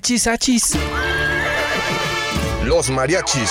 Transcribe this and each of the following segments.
Achis, achis. Los mariachis.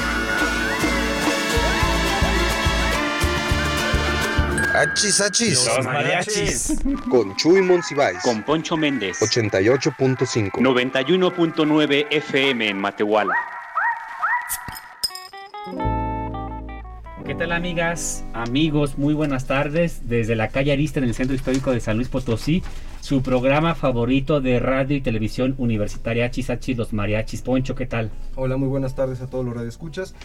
Achis, achis. mariachis Con Chuy Monsiváis. con Poncho Méndez 88.5. 91.9 FM en Matehuala. ¿Qué tal amigas, amigos? Muy buenas tardes desde la calle Arista en el Centro Histórico de San Luis Potosí, su programa favorito de radio y televisión universitaria Achis Achis Los Mariachis. Poncho, ¿qué tal? Hola, muy buenas tardes a todos los radioescuchas.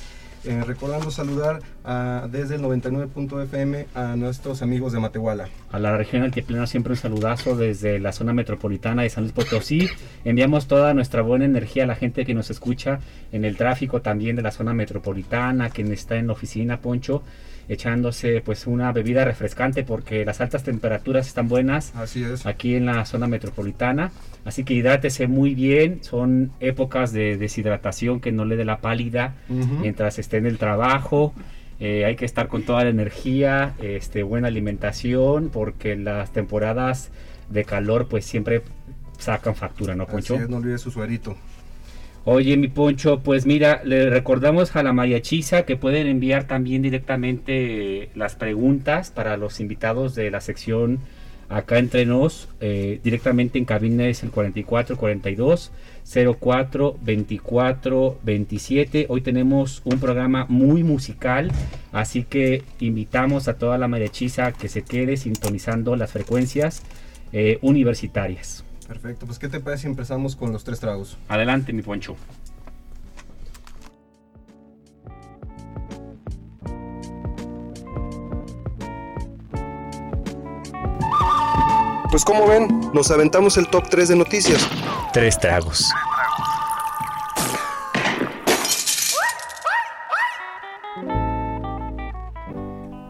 Eh, recordando saludar a- desde el 99.fm a nuestros amigos de Matehuala. A la región altiplana siempre un saludazo desde la zona metropolitana de San Luis Potosí. Enviamos toda nuestra buena energía a la gente que nos escucha en el tráfico también de la zona metropolitana, quien está en la oficina, Poncho, echándose pues una bebida refrescante porque las altas temperaturas están buenas Así es. aquí en la zona metropolitana. Así que hidrátese muy bien. Son épocas de deshidratación que no le dé la pálida mientras esté en el trabajo. Eh, hay que estar con toda la energía, este, buena alimentación, porque las temporadas de calor pues siempre sacan factura, ¿no, Así Poncho? es, no olvide su suerito. Oye, mi Poncho, pues mira, le recordamos a la mariachiza que pueden enviar también directamente las preguntas para los invitados de la sección acá entre nos. eh, directamente en cabina es el 44 42 04 24 27. Hoy tenemos un programa muy musical, así que invitamos a toda la mariachiza que se quede sintonizando las frecuencias eh, universitarias. Perfecto, pues ¿qué te parece si empezamos con los tres tragos? Adelante, mi Poncho. Pues como ven, nos aventamos el top 3 de noticias. Tres tragos.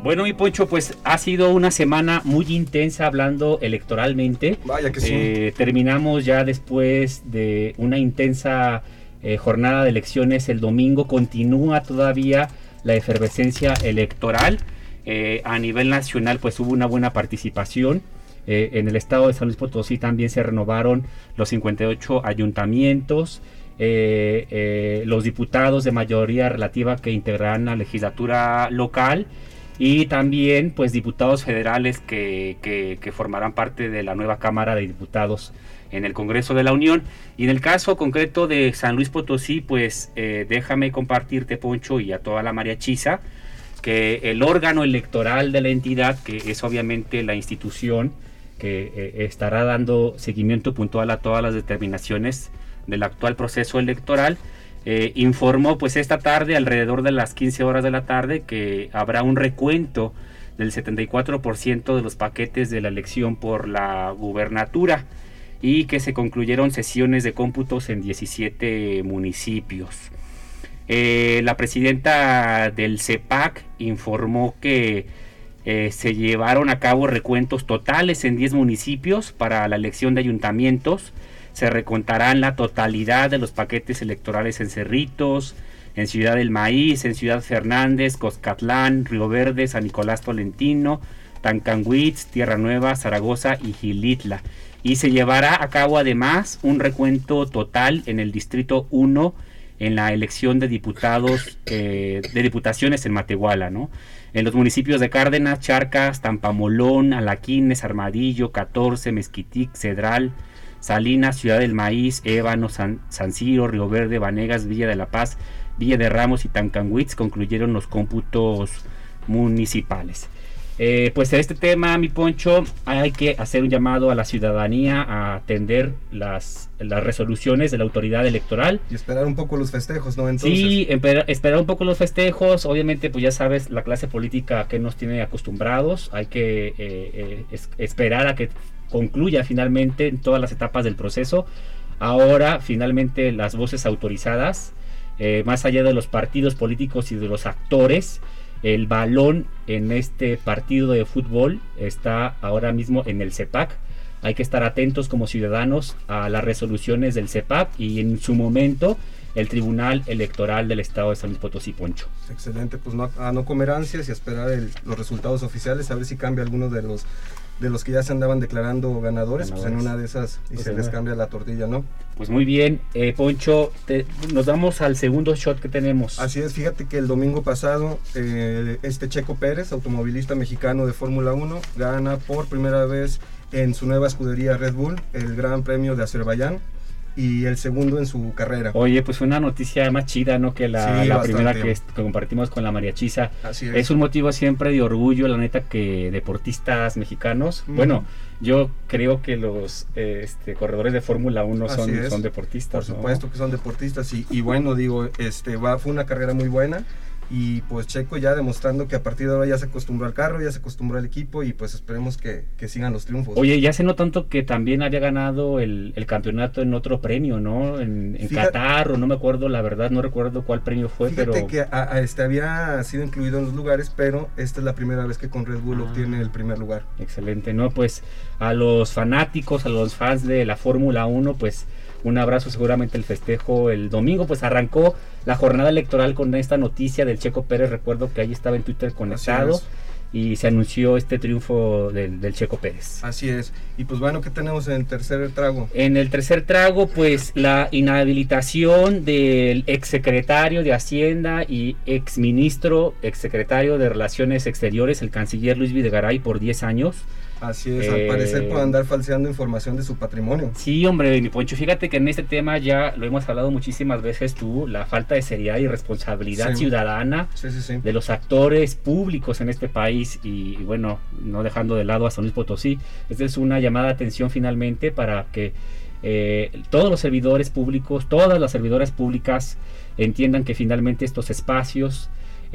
Bueno, mi Poncho, pues ha sido una semana muy intensa hablando electoralmente. Vaya que sí. Eh, terminamos ya después de una intensa eh, jornada de elecciones el domingo. Continúa todavía la efervescencia electoral. Eh, a nivel nacional, pues hubo una buena participación. En el estado de San Luis Potosí también se renovaron los 58 ayuntamientos. los diputados de mayoría relativa que integrarán la legislatura local y también pues diputados federales que, que- formarán parte de la nueva Cámara de Diputados en el Congreso de la Unión. Y en el caso concreto de San Luis Potosí, pues eh, déjame compartirte, Poncho, y a toda la mariachiza, que el órgano electoral de la entidad, que es obviamente la institución que eh, estará dando seguimiento puntual a todas las determinaciones del actual proceso electoral, eh, informó pues esta tarde, alrededor de las 15 horas de la tarde, que habrá un recuento del 74% de los paquetes de la elección por la gubernatura y que se concluyeron sesiones de cómputos en 17 municipios. Eh, la presidenta del CEPAC informó que eh, se llevaron a cabo recuentos totales en 10 municipios para la elección de ayuntamientos. Se recontarán la totalidad de los paquetes electorales en Cerritos, en Ciudad del Maíz, en Ciudad Fernández, Coscatlán, Río Verde, San Nicolás Tolentino, Tancanguitz, Tierra Nueva, Zaragoza y Gilitla. Y se llevará a cabo además un recuento total en el Distrito 1 en la elección de diputados, eh, de diputaciones en Matehuala, ¿no? En los municipios de Cárdenas, Charcas, Tampamolón, Alaquines, Armadillo, 14, Mezquitic, Cedral, Salinas, Ciudad del Maíz, Ébano, San, San Ciro, Río Verde, Vanegas, Villa de la Paz, Villa de Ramos y Tancanhuitz concluyeron los cómputos municipales. Eh, pues en este tema, mi poncho, hay que hacer un llamado a la ciudadanía a atender las, las resoluciones de la autoridad electoral. Y esperar un poco los festejos, ¿no? Entonces, Sí, esperar un poco los festejos. Obviamente, pues ya sabes, la clase política que nos tiene acostumbrados. Hay que eh, eh, es- esperar a que concluya finalmente en todas las etapas del proceso. Ahora, finalmente, las voces autorizadas eh, más allá de los partidos políticos y de los actores, el balón en este partido de fútbol está ahora mismo en el CEPAC. Hay que estar atentos como ciudadanos a las resoluciones del CEPAC y en su momento el Tribunal Electoral del Estado de San Luis Potosí, Poncho. Excelente, pues no, a no comer ansias y a esperar los resultados oficiales, a ver si cambia alguno de los de los que ya se andaban declarando ganadores, pues en una de esas y Pues se les cambia la tortilla, ¿no? Pues muy bien, eh, Poncho, te- nos vamos al segundo shot que tenemos. Así es, fíjate que el domingo pasado eh, este Checo Pérez, automovilista mexicano de Fórmula 1, gana por primera vez en su nueva escudería Red Bull el Gran Premio de Azerbaiyán y el segundo en su carrera. Oye, pues una noticia más chida, ¿no? Que la, Sí, la bastante. primera que, compartimos con la María Chisa. Así es. Es un motivo siempre de orgullo, la neta, que deportistas mexicanos, bueno, yo creo que los eh, este, corredores de Fórmula 1 son, Por deportistas. ¿no? supuesto que son deportistas y, y bueno, digo, este va, fue una carrera muy buena y pues Checo ya demostrando que a partir de ahora ya se acostumbró al carro, ya se acostumbró al equipo y pues esperemos que, que sigan los triunfos. Oye, ya se no tanto que también había ganado el, el campeonato en otro premio, ¿no? En, en Fíjate- Qatar, o no me acuerdo, la verdad, no recuerdo cuál premio fue, Fíjate pero... que a- a este había sido incluido en los lugares, pero esta es la primera vez que con Red Bull Ah. obtiene el primer lugar. Excelente, ¿no? Pues a los fanáticos, a los fans de la Fórmula 1, pues un abrazo, seguramente el festejo el domingo, pues arrancó la jornada electoral con esta noticia del Checo Pérez, recuerdo que ahí estaba en Twitter conectado y se anunció este triunfo del, del Checo Pérez. Así es. Y pues bueno, ¿qué tenemos en el tercer trago? En el tercer trago, pues la inhabilitación del exsecretario de Hacienda y exministro, exsecretario de Relaciones Exteriores, el canciller Luis Videgaray, por 10 años. Así es, Eh, al parecer por andar falseando información de su patrimonio. Sí, hombre, mi Poncho, fíjate que en este tema ya lo hemos hablado muchísimas veces tú, la falta de seriedad y responsabilidad Sí. ciudadana Sí, sí, sí. de los actores públicos en este país y, y bueno, no dejando de lado a San Luis Potosí. Esta es una llamada de atención finalmente para que eh, todos los servidores públicos, todas las servidoras públicas entiendan que finalmente estos espacios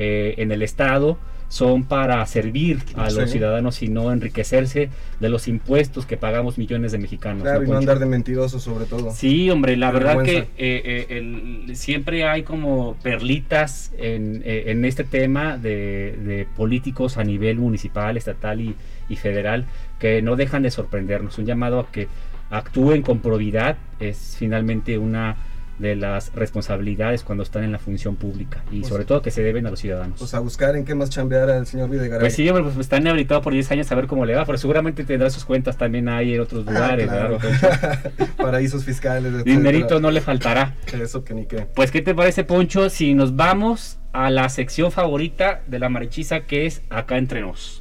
eh, en el Estado son para servir a Sí. los ciudadanos y no enriquecerse de los impuestos que pagamos millones de mexicanos. Claro, ¿no, y no andar de mentiroso sobre todo. Sí, hombre, la Qué verdad que eh, eh, el- siempre hay como perlitas en, eh, en este tema de, de políticos a nivel municipal, estatal y, y federal que no dejan de sorprendernos. Un llamado a que actúen con probidad es finalmente una de las responsabilidades cuando están en la función pública y Pues- sobre todo que se deben a los ciudadanos. Pues a buscar en qué más chambear al señor Videgaray. Pues sí, hombre, pues está inhabilitado por 10 años a ver cómo le va, pero seguramente tendrá sus cuentas también ahí en otros Ah, lugares, claro. ¿verdad? Paraísos fiscales. Dinerito no le faltará. Eso que ni qué. Pues, ¿qué te parece, Poncho, si nos vamos a la sección favorita de la marichiza que es Acá Entre Nos?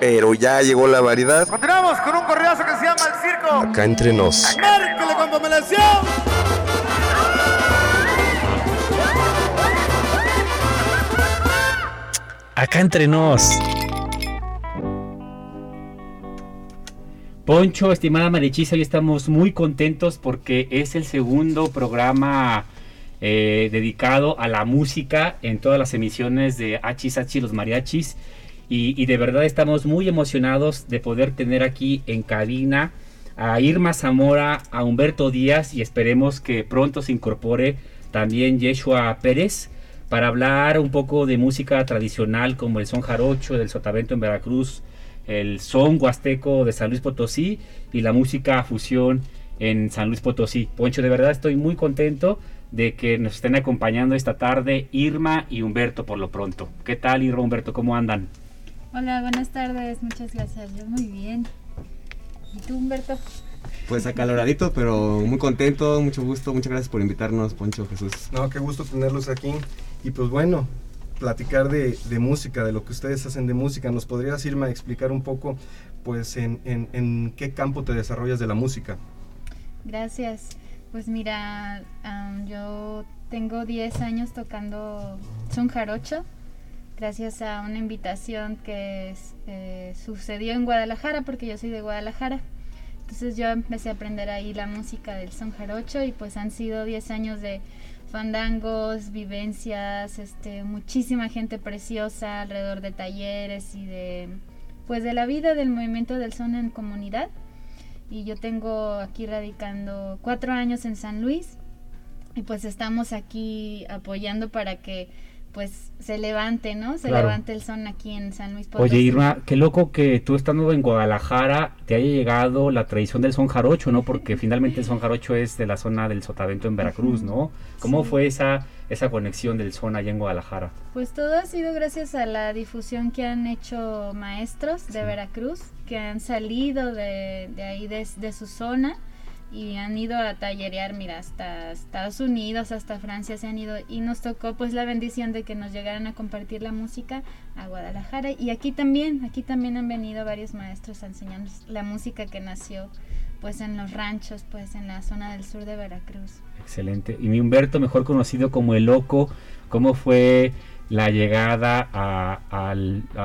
Pero ya llegó la variedad. Continuamos con un correazo que se llama El Circo. Acá entre nos. Márquele con pomelación. Acá Entre Nos. Poncho, estimada marichiza, hoy estamos muy contentos porque es el segundo programa eh, dedicado a la música en todas las emisiones de Hachis Hachi los mariachis. Y, de verdad estamos muy emocionados de poder tener aquí en cabina a Irma Zamora, a Humberto Díaz y esperemos que pronto se incorpore también Yeshua Pérez para hablar un poco de música tradicional como el son jarocho del sotavento en Veracruz, el son huasteco de San Luis Potosí y la música fusión en San Luis Potosí. Poncho, de verdad estoy muy contento de que nos estén acompañando esta tarde Irma y Humberto por lo pronto. ¿Qué tal Irma, Humberto? ¿Cómo andan? Hola, buenas tardes, muchas gracias. Yo muy bien. ¿Y tú, Humberto? Pues acaloradito, pero muy contento, mucho gusto. Muchas gracias por invitarnos, Poncho Jesús. No, qué gusto tenerlos aquí. Y pues bueno, platicar de, de música, de lo que ustedes hacen de música. ¿Nos podrías, Irma, a explicar un poco, pues, en, en- en qué campo te desarrollas de la música? Gracias. Pues mira, am, yo tengo 10 años tocando son jarocho. Gracias a una invitación que eh, sucedió en Guadalajara, porque yo soy de Guadalajara. Entonces yo empecé a aprender ahí la música del son jarocho y pues han sido 10 años de fandangos, vivencias, este, muchísima gente preciosa alrededor de talleres y de pues de la vida del movimiento del son en comunidad. Y yo tengo aquí radicando cuatro años en San Luis y pues estamos aquí apoyando para que pues se levante, ¿no? Se levante el son aquí en San Luis Potosí. Oye, Irma, qué loco que tú estando en Guadalajara te haya llegado la tradición del son jarocho, ¿no? Porque finalmente el son jarocho es de la zona del Sotavento en Veracruz, ¿no? ¿Cómo fue esa esa conexión del son allá en Guadalajara? Pues todo ha sido gracias a la difusión que han hecho maestros de Veracruz, que han salido de, de ahí, de, de su zona y han ido a tallerear, mira, hasta Estados Unidos, hasta Francia se han ido y nos tocó pues la bendición de que nos llegaran a compartir la música a Guadalajara y aquí también, aquí también han venido varios maestros a enseñarnos la música que nació pues en los ranchos, pues en la zona del sur de Veracruz. Excelente. Y mi Humberto, mejor conocido como El Loco, ¿cómo fue la llegada a,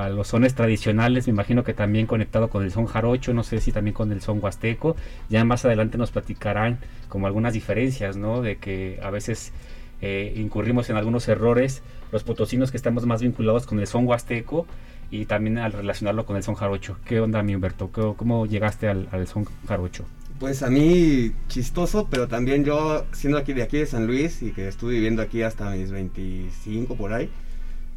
los sones tradicionales, me imagino que también conectado con el son jarocho, no sé si también con el son huasteco, ya más adelante nos platicarán como algunas diferencias, ¿no? De que a veces eh, incurrimos en algunos errores, los potosinos que estamos más vinculados con el son huasteco y también al relacionarlo con el son jarocho. ¿Qué onda, mi Humberto? ¿Cómo, llegaste al, al son jarocho? Pues a mí chistoso, pero también yo siendo aquí de aquí de San Luis y que estuve viviendo aquí hasta mis 25 por ahí,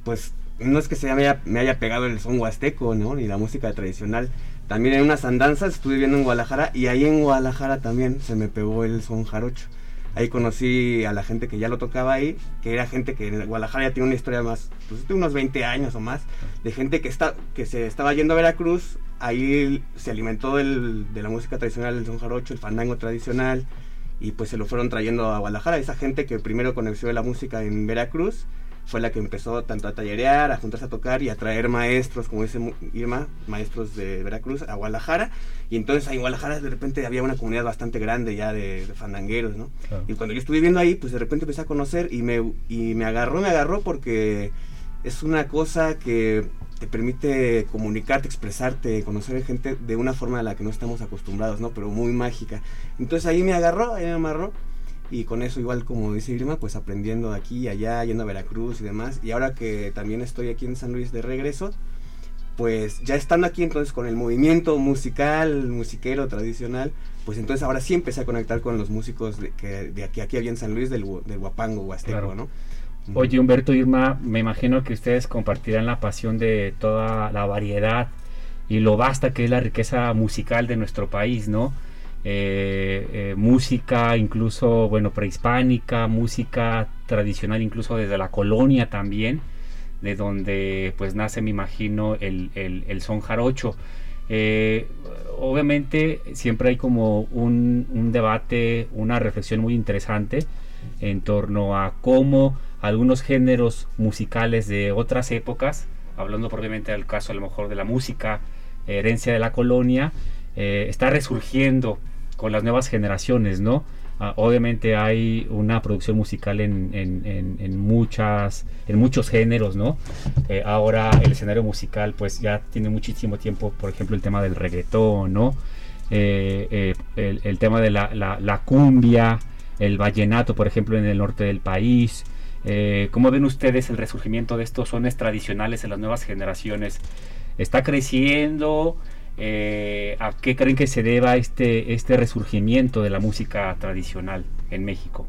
pues no es que se me haya, me haya pegado el son huasteco, ¿no? Ni la música tradicional. También en unas andanzas estuve viviendo en Guadalajara y ahí en Guadalajara también se me pegó el son jarocho. Ahí conocí a la gente que ya lo tocaba ahí, que era gente que en Guadalajara ya tiene una historia más, pues de unos 20 años o más, de gente que, está, que se estaba yendo a Veracruz, ahí se alimentó del, de la música tradicional del son jarocho, el fandango tradicional, y pues se lo fueron trayendo a Guadalajara. Esa gente que primero conoció la música en Veracruz, fue la que empezó tanto a tallerear, a juntarse a tocar y a traer maestros, como dice Irma, maestros de Veracruz a Guadalajara. Y entonces ahí en Guadalajara de repente había una comunidad bastante grande ya de, fandangueros, ¿no? Y cuando yo estuve viviendo ahí, pues de repente empecé a conocer y me, y me agarró, me agarró porque es una cosa que te permite comunicarte, expresarte, conocer gente de una forma a la que no estamos acostumbrados, ¿no? Pero muy mágica. Entonces ahí me agarró, ahí me amarró y con eso igual como dice Irma, pues aprendiendo aquí y allá, yendo a Veracruz y demás. Y ahora que también estoy aquí en San Luis de regreso, pues ya estando aquí entonces con el movimiento musical, musiquero tradicional, pues entonces ahora sí empecé a conectar con los músicos de, que de aquí, aquí había en San Luis del, del Huapango, Huasteco, ¿no? Oye Humberto Irma, me imagino que ustedes compartirán la pasión de toda la variedad y lo vasta que es la riqueza musical de nuestro país, ¿no? Eh, eh, música incluso, bueno, prehispánica, música tradicional incluso desde la colonia también, de donde pues nace, me imagino, el, el, son jarocho. Eh, obviamente siempre hay como un, debate, una reflexión muy interesante en torno a cómo algunos géneros musicales de otras épocas, hablando probablemente del caso a lo mejor de la música, herencia de la colonia, está resurgiendo con las nuevas generaciones, ¿no? Ah, obviamente hay una producción musical en, en, muchas, en muchos géneros, ¿no? Eh, ahora el escenario musical pues ya tiene muchísimo tiempo, por ejemplo el tema del reggaetón, ¿no? Eh, eh, el, tema de la, la, cumbia, el vallenato, por ejemplo, en el norte del país. ¿Cómo ven ustedes el resurgimiento de estos sones tradicionales en las nuevas generaciones? ¿Está creciendo? Eh, ¿A qué creen que se deba este, este resurgimiento de la música tradicional en México?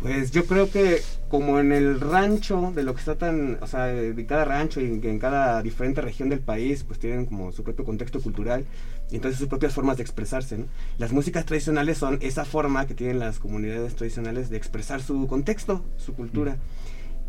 Pues yo creo que como en el rancho, de lo que está tan, o sea, de cada rancho y en cada diferente región del país, pues tienen como su propio contexto cultural y entonces sus propias formas de expresarse. Las músicas tradicionales son esa forma que tienen las comunidades tradicionales de expresar su contexto, su cultura.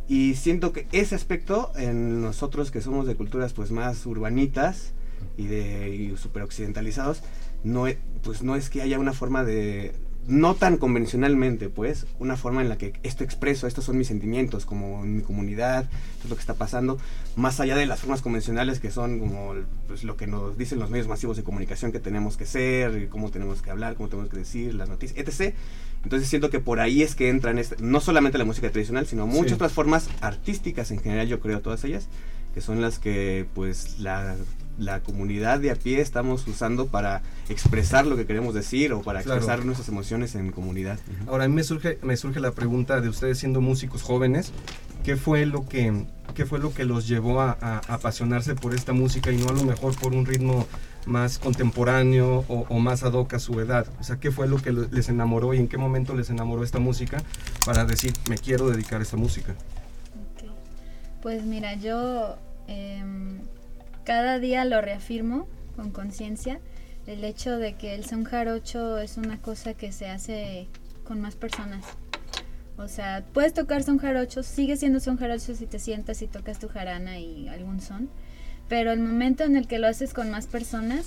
Y siento que ese aspecto en nosotros que somos de culturas pues más urbanitas y de super occidentalizados, no, pues no es que haya una forma de no tan convencionalmente, pues, una forma en la que esto expreso, estos son mis sentimientos, como en mi comunidad, esto es lo que está pasando, más allá de las formas convencionales que son como pues, lo que nos dicen los medios masivos de comunicación que tenemos que ser, cómo tenemos que hablar, cómo tenemos que decir, las noticias, etc. Entonces siento que por ahí es que entran, este, no solamente la música tradicional, sino muchas Sí. otras formas artísticas en general, yo creo, todas ellas, que son las que pues la, la comunidad de a pie estamos usando para expresar lo que queremos decir o para Claro. expresar nuestras emociones en comunidad. Ahora a mí me surge, me surge la pregunta de ustedes siendo músicos jóvenes, ¿qué fue lo que, qué fue lo que los llevó a apasionarse por esta música y no a lo mejor por un ritmo más contemporáneo o, o más ad hoc a su edad? O sea, ¿qué fue lo que les enamoró y en qué momento les enamoró esta música para decir, me quiero dedicar a esta música? Ok. Pues mira, yo em, cada día lo reafirmo con conciencia el hecho de que el son jarocho es una cosa que se hace con más personas. O sea, puedes tocar son jarocho, sigue siendo son jarocho si te sientas y tocas tu jarana y algún son, pero el momento en el que lo haces con más personas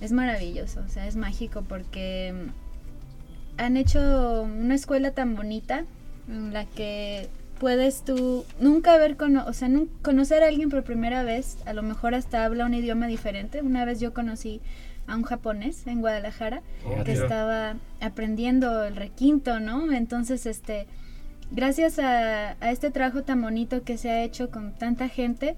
es maravilloso, o sea, es mágico porque mm, han hecho una escuela tan bonita en la que puedes tú nunca ver, cono o sea, conocer a alguien por primera vez, a lo mejor hasta habla un idioma diferente. Una vez yo conocí a un japonés en Guadalajara Oh, que estaba aprendiendo el requinto, ¿no? Entonces, este, gracias a, a este trabajo tan bonito que se ha hecho con tanta gente,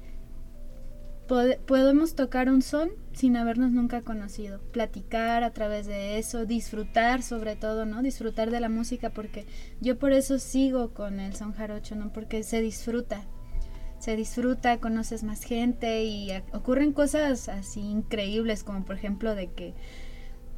pode- podemos tocar un son sin habernos nunca conocido, platicar a través de eso, disfrutar sobre todo, ¿no? Disfrutar de la música porque yo por eso sigo con el son jarocho, ¿no? Porque se disfruta, se disfruta, conoces más gente y ocurren cosas así increíbles como por ejemplo de que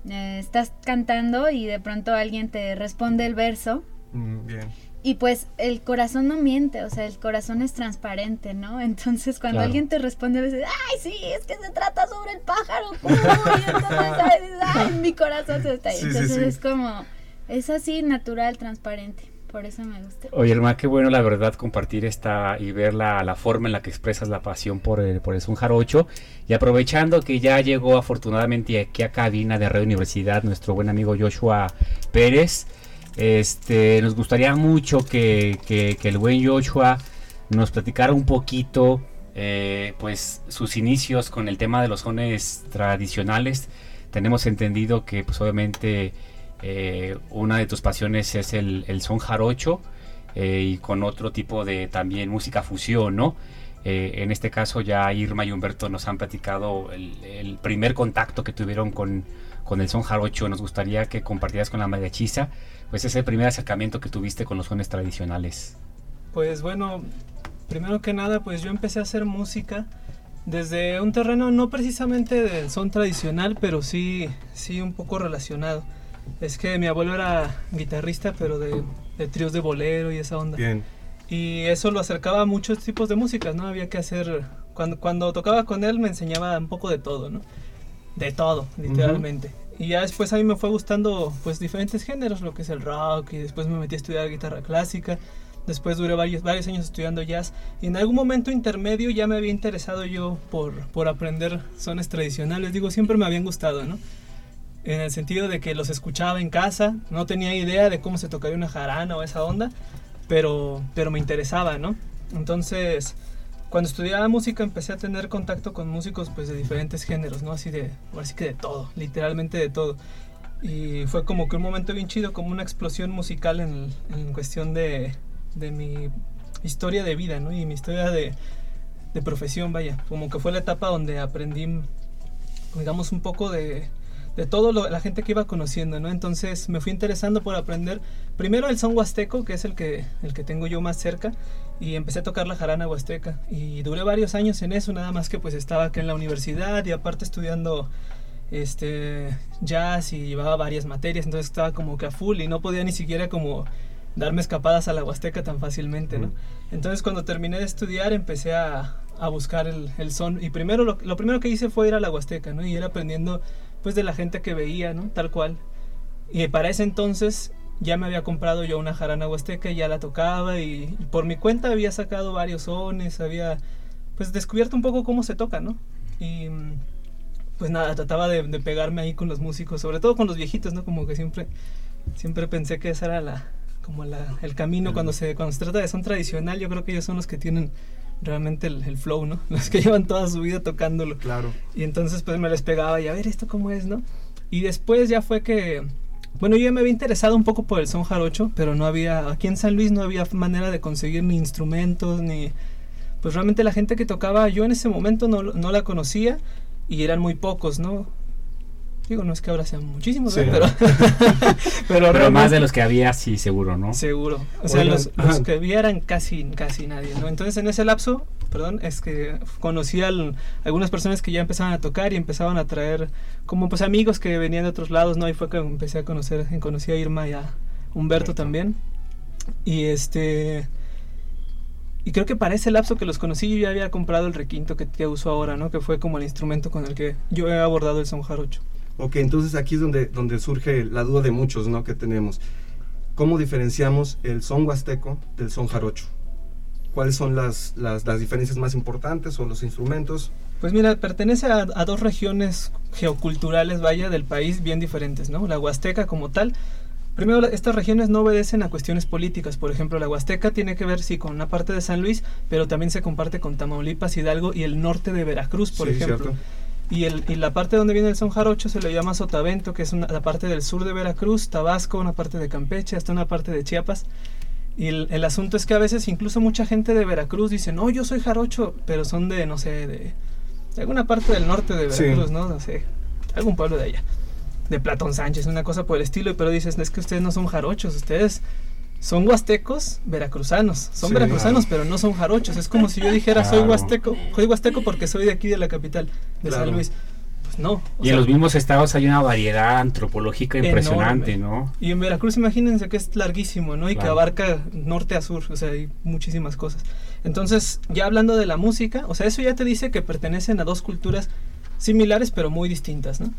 eh, estás cantando y de pronto alguien te responde el verso Mm, bien. Y pues el corazón no miente, o sea, el corazón es transparente, ¿no? Entonces cuando Claro. alguien te responde, dices, ay, sí, es que se trata sobre el pájaro. Cuy", y entonces, ay, dices, "Ay, mi corazón se está ahí. Sí, Entonces sí. es como, es así natural, transparente. Por eso me gusta. Oye, hermano, qué bueno la verdad compartir esta y ver la, la forma en la que expresas la pasión por el, por el son jarocho. Y aprovechando que ya llegó afortunadamente aquí a cabina de Radio Universidad nuestro buen amigo Joshua Pérez, este, nos gustaría mucho que, el buen Joshua nos platicara un poquito eh, pues sus inicios con el tema de los sones tradicionales. Tenemos entendido que pues obviamente eh, una de tus pasiones es el, el son jarocho eh, y con otro tipo de también música fusión, ¿no? Eh, en este caso ya Irma y Humberto nos han platicado el, el primer contacto que tuvieron con, con el son jarocho. Nos gustaría que compartieras con la mariachiza, pues ese primer acercamiento que tuviste con los sones tradicionales. Pues bueno, primero que nada, pues yo empecé a hacer música desde un terreno no precisamente del son tradicional, pero sí, sí un poco relacionado. Es que mi abuelo era guitarrista, pero de, de tríos de bolero y esa onda. Bien. Y eso lo acercaba a muchos tipos de músicas, ¿no? Había que hacer... Cuando, cuando tocaba con él me enseñaba un poco de todo, ¿no? De todo, literalmente. Y ya después a mí me fue gustando pues diferentes géneros, lo que es el rock, y después me metí a estudiar guitarra clásica. Después duré varios, varios años estudiando jazz. Y en algún momento intermedio ya me había interesado yo por, por aprender sones tradicionales. Digo, siempre me habían gustado, ¿no? En el sentido de que los escuchaba en casa, no tenía idea de cómo se tocaría una jarana o esa onda, pero, pero me interesaba, ¿no? Entonces, cuando estudiaba música empecé a tener contacto con músicos pues de diferentes géneros, ¿no? Así de, así que de todo, literalmente de todo. Y fue como que un momento bien chido, como una explosión musical en, en cuestión de, de mi historia de vida, ¿no? Y mi historia de, de profesión, vaya. Como que fue la etapa donde aprendí, digamos, un poco de, de todo lo, la gente que iba conociendo, ¿no? Entonces me fui interesando por aprender primero el son huasteco, que es el que, el que tengo yo más cerca, y empecé a tocar la jarana huasteca. Y duré varios años en eso, nada más que pues estaba acá en la universidad y aparte estudiando este jazz y llevaba varias materias, entonces estaba como que a full y no podía ni siquiera como darme escapadas a la huasteca tan fácilmente, ¿no? Entonces cuando terminé de estudiar empecé a, a buscar el, el son y primero lo, lo primero que hice fue ir a la huasteca, ¿no? Y ir aprendiendo pues de la gente que veía, ¿no? Tal cual. Y para ese entonces ya me había comprado yo una jarana huasteca y ya la tocaba y, y por mi cuenta había sacado varios sones, había pues descubierto un poco cómo se toca, ¿no? Y pues nada, trataba de, de pegarme ahí con los músicos, sobre todo con los viejitos, ¿no? Como que siempre, siempre pensé que esa era la, como la, el camino cuando se, cuando se trata de son tradicional, yo creo que ellos son los que tienen realmente el, el flow, ¿no? Los que llevan toda su vida tocándolo. Claro. Y entonces pues me les pegaba y a ver esto cómo es, ¿no? Y después ya fue que Bueno, yo ya me había interesado un poco por el son jarocho, pero no había, aquí en San Luis no había manera de conseguir ni instrumentos, ni... Pues realmente la gente que tocaba, yo en ese momento no, no la conocía y eran muy pocos, ¿no? Digo, no es que ahora sean muchísimos, pero, pero, más de los que había, sí, seguro, ¿no? Seguro. O sea, Oigan, los, que había eran casi, casi nadie, ¿no? Entonces en ese lapso, perdón, es que conocí a algunas personas que ya empezaban a tocar y empezaban a traer como pues amigos que venían de otros lados, ¿no? Y fue que empecé a conocer, conocí a Irma y a Humberto también. Y este... Y creo que para ese lapso que los conocí yo ya había comprado el requinto que, que uso ahora, ¿no? Que fue como el instrumento con el que yo he abordado el son jarocho. Ok, entonces aquí es donde, donde surge la duda de muchos ¿no? que tenemos. ¿Cómo diferenciamos el son huasteco del son jarocho? ¿Cuáles son las, las, las diferencias más importantes o los instrumentos? Pues mira, pertenece a, a dos regiones geoculturales, vaya, del país bien diferentes, ¿no? La Huasteca como tal. Primero, la- estas regiones no obedecen a cuestiones políticas. Por ejemplo, la Huasteca tiene que ver, sí, con una parte de San Luis, pero también se comparte con Tamaulipas, Hidalgo y el norte de Veracruz, por Sí, ejemplo. cierto. Y, el, y la parte donde viene el son jarocho se le llama Sotavento, que es una- la parte del sur de Veracruz, Tabasco, una parte de Campeche, hasta una parte de Chiapas. Y el, el asunto es que a veces incluso mucha gente de Veracruz dice, no, yo soy jarocho, pero son de, no sé, de, de alguna parte del norte de Sí. Veracruz, ¿no? No sé, algún pueblo de allá. De Platón Sánchez, una cosa por el estilo, pero dices, es que ustedes no son jarochos, ustedes son huastecos veracruzanos. Son Sí, veracruzanos, claro. pero no son jarochos. Es como si yo dijera, soy huasteco, soy huasteco porque soy de aquí de la capital, de San. Luis. Pues no. Y sea, en los mismos estados hay una variedad antropológica impresionante, Enorme. ¿no? Y en Veracruz imagínense que es larguísimo, ¿no? Y que abarca norte a sur, o sea, hay muchísimas cosas. Entonces, ya hablando de la música, o sea, eso ya te dice que pertenecen a dos culturas similares pero muy distintas, ¿no?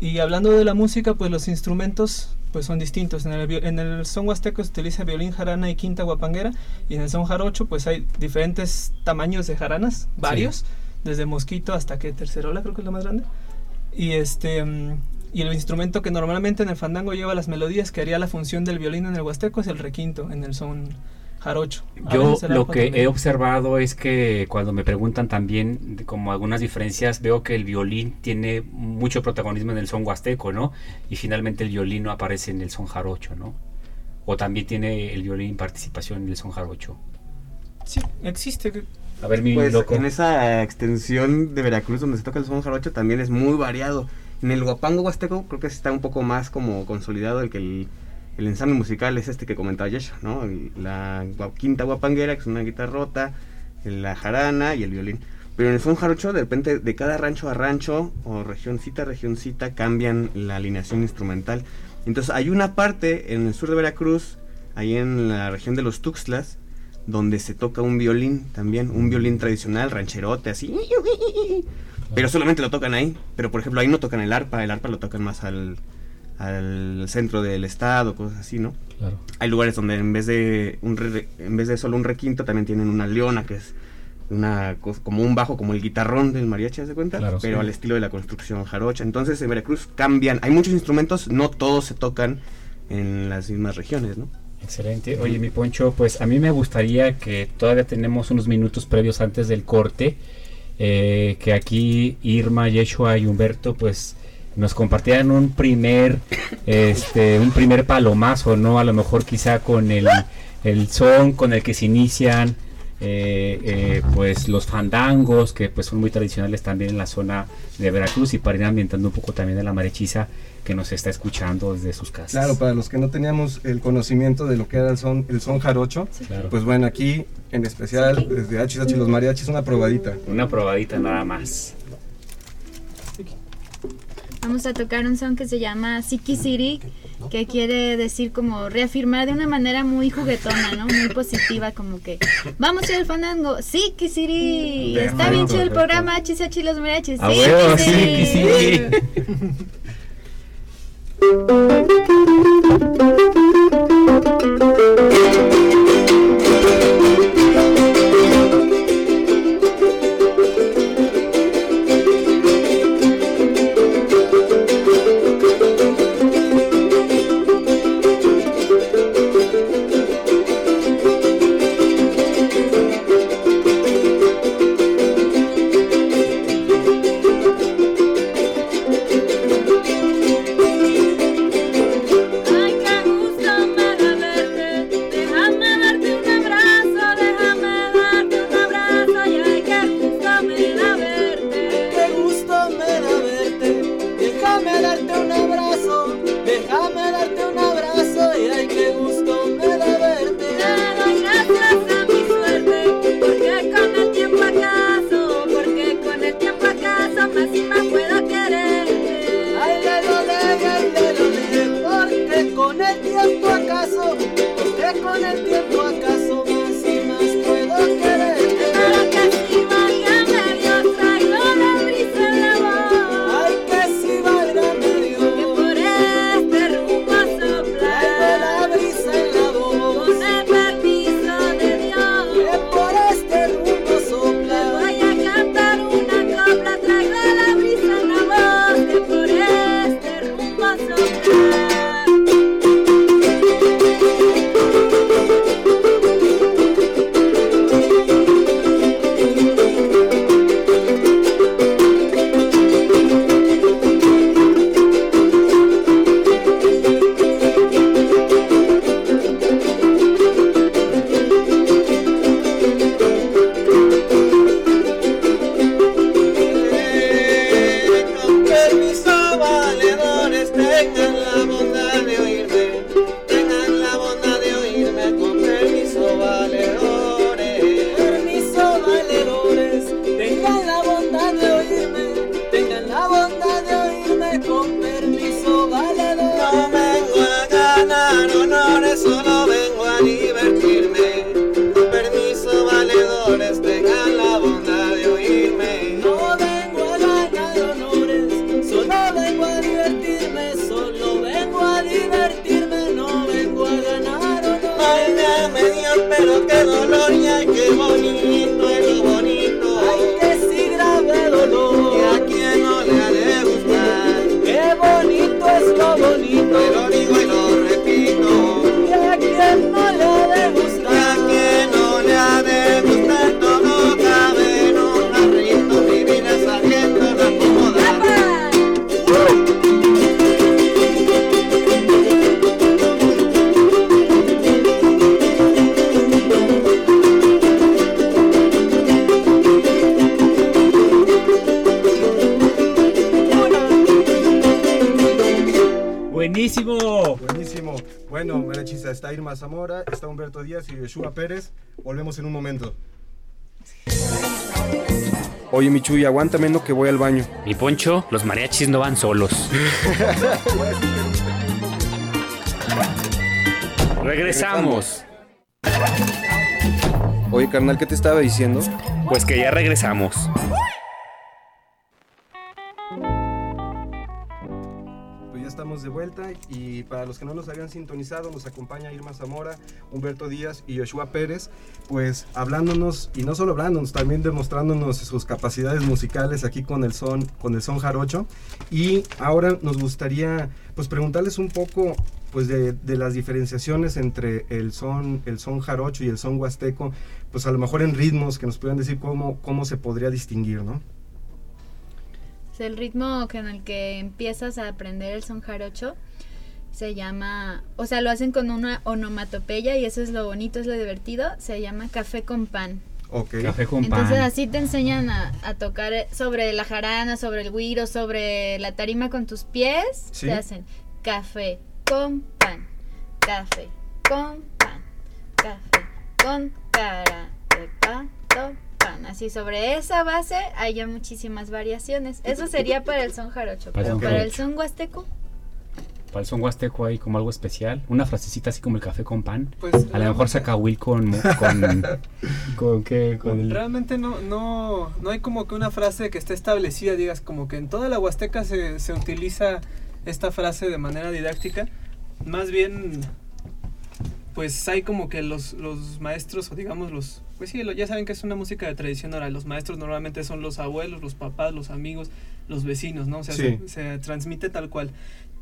Y hablando de la música, pues los instrumentos pues son distintos. En el, vi- en el son huasteco se utiliza violín, jarana y quinta guapanguera. Y en el son jarocho pues hay diferentes tamaños de jaranas, varios, desde mosquito hasta que tercerola creo que es la más grande. Y este mm, y el instrumento que normalmente en el fandango lleva las melodías que haría la función del violín en el huasteco es el requinto en el son jarocho. Yo lo que también. he observado es que cuando me preguntan también de como algunas diferencias, veo que el violín tiene mucho protagonismo en el son huasteco, ¿no? Y finalmente el violín no aparece en el son jarocho, ¿no? O también tiene el violín participación en el son jarocho. Sí, existe. A ver, mi Pues loco. en esa extensión de Veracruz donde se toca el son jarocho también es muy variado. En el guapango huasteco creo que está un poco más como consolidado el que el, el ensamble musical es este que comentaba Yesha, ¿no? La quinta guapanguera, que es una guitarrota, la jarana y el violín. Pero en el son jarocho, de repente, de cada rancho a rancho, o regioncita a regioncita, cambian la alineación instrumental. Entonces hay una parte en el sur de Veracruz, ahí en la región de los Tuxtlas, donde se toca un violín también, un violín tradicional, rancherote, así. Pero solamente lo tocan ahí. Pero por ejemplo, ahí no tocan el arpa, el arpa lo tocan más al, al centro del estado, cosas así, ¿no? Claro. Hay lugares donde en vez de un re- en vez de solo un requinto también tienen una leona que es una como un bajo como el guitarrón del mariachi, ¿haz de cuenta? Claro, pero sí. al estilo de la construcción jarocha. Entonces en Veracruz cambian, hay muchos instrumentos, no todos se tocan en las mismas regiones, ¿no? Excelente. Oye, mi Poncho, pues a mí me gustaría que todavía tenemos unos minutos previos antes del corte, eh, que aquí Irma, Yeshua y Humberto, pues nos compartieran un primer, este, un primer palomazo, ¿no? A lo mejor quizá con el, el son con el que se inician, eh, eh, pues los fandangos, que pues son muy tradicionales también en la zona de Veracruz y para ir ambientando un poco también a la marechiza que nos está escuchando desde sus casas. Claro, para los que no teníamos el conocimiento de lo que era el son, el son jarocho, Claro. pues bueno, aquí en especial desde HH y los mariachis una probadita. Una probadita nada más. Vamos a tocar un son que se llama Siki Siri, que quiere decir como reafirmar de una manera muy juguetona, ¿no? Muy positiva, como que vamos a ir al fandango, Siki Siri. Está bien chido el programa, Chisachi los mariachis. Siki Díaz y Yeshua Pérez. Volvemos en un momento. Oye, Michuy, aguántame no que voy al baño. Mi Poncho, los mariachis no van solos. Regresamos. Oye, carnal, ¿qué te estaba diciendo? Pues que ya regresamos. Ya estamos de vuelta y para los que no nos habían sintonizado nos acompaña Irma Zamora, Humberto Díaz y Yoshua Pérez, pues hablándonos y no solo hablándonos, también demostrándonos sus capacidades musicales aquí con el son con el son jarocho y ahora nos gustaría pues preguntarles un poco pues de, de, las diferenciaciones entre el son, el son jarocho y el son huasteco, pues a lo mejor en ritmos que nos puedan decir cómo, cómo se podría distinguir, ¿no? El ritmo con el que empiezas a aprender el son jarocho se llama, o sea, lo hacen con una onomatopeya y eso es lo bonito, es lo divertido, se llama café con pan. Okay. Café con Entonces pan. así te enseñan a, a, tocar sobre la jarana, sobre el guiro, sobre la tarima con tus pies, ¿Sí? te hacen café con pan, café con pan, café con cara de pato Así sobre esa base hay ya muchísimas variaciones. Eso sería para el son jarocho, Para el pero son para el son huasteco Para el son huasteco hay como algo especial. Una frasecita así como el café con pan. Pues, a lo mejor saca Will con. ¿Con, con qué? Con el- Realmente no, no, no hay como que una frase que esté establecida, digas, como que en toda la Huasteca se, se utiliza esta frase de manera didáctica. Más bien, pues hay como que los, los maestros, o digamos los... Pues sí, ya saben que es una música de tradición oral. Los maestros normalmente son los abuelos, los papás, los amigos, los vecinos, ¿no? O sea, Sí. se, se transmite tal cual.